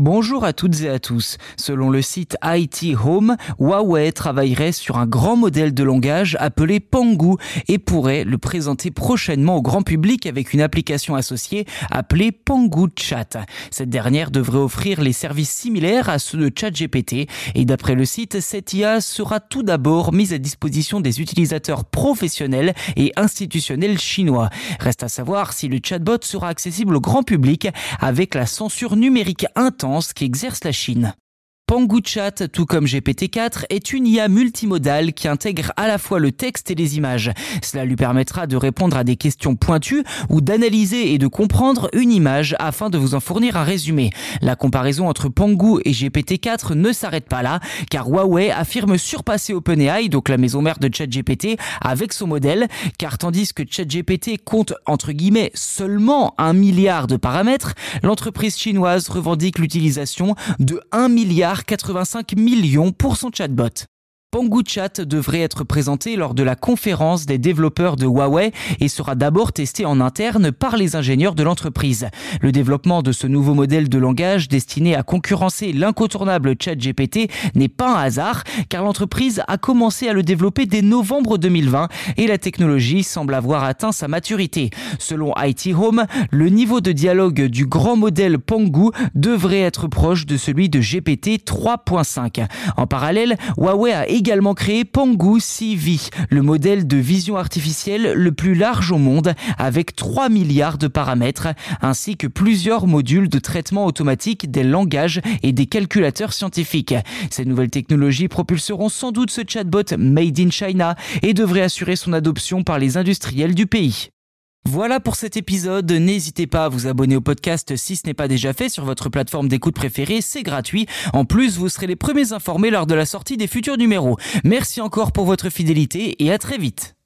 Bonjour à toutes et à tous. Selon le site IT Home, Huawei travaillerait sur un grand modèle de langage appelé Pangu et pourrait le présenter prochainement au grand public avec une application associée appelée Pangu Chat. Cette dernière devrait offrir les services similaires à ceux de ChatGPT et d'après le site, cette IA sera tout d'abord mise à disposition des utilisateurs professionnels et institutionnels chinois. Reste à savoir si le chatbot sera accessible au grand public avec la censure numérique intense qui exerce la Chine. Pangu Chat, tout comme GPT-4, est une IA multimodale qui intègre à la fois le texte et les images. Cela lui permettra de répondre à des questions pointues ou d'analyser et de comprendre une image afin de vous en fournir un résumé. La comparaison entre Pangu et GPT-4 ne s'arrête pas là, car Huawei affirme surpasser OpenAI, donc la maison mère de ChatGPT, avec son modèle, car tandis que ChatGPT compte entre guillemets seulement un milliard de paramètres, l'entreprise chinoise revendique l'utilisation de 1 milliard 85 millions pour son chatbot. Pangu Chat devrait être présenté lors de la conférence des développeurs de Huawei et sera d'abord testé en interne par les ingénieurs de l'entreprise. Le développement de ce nouveau modèle de langage destiné à concurrencer l'incontournable ChatGPT n'est pas un hasard car l'entreprise a commencé à le développer dès novembre 2020 et la technologie semble avoir atteint sa maturité. Selon IT Home, le niveau de dialogue du grand modèle Pangu devrait être proche de celui de GPT 3.5. En parallèle, Huawei a également créé Pangu CV, le modèle de vision artificielle le plus large au monde avec 3 milliards de paramètres ainsi que plusieurs modules de traitement automatique des langages et des calculateurs scientifiques. Ces nouvelles technologies propulseront sans doute ce chatbot made in China et devraient assurer son adoption par les industriels du pays. Voilà pour cet épisode. N'hésitez pas à vous abonner au podcast si ce n'est pas déjà fait sur votre plateforme d'écoute préférée. C'est gratuit. En plus, vous serez les premiers informés lors de la sortie des futurs numéros. Merci encore pour votre fidélité et à très vite.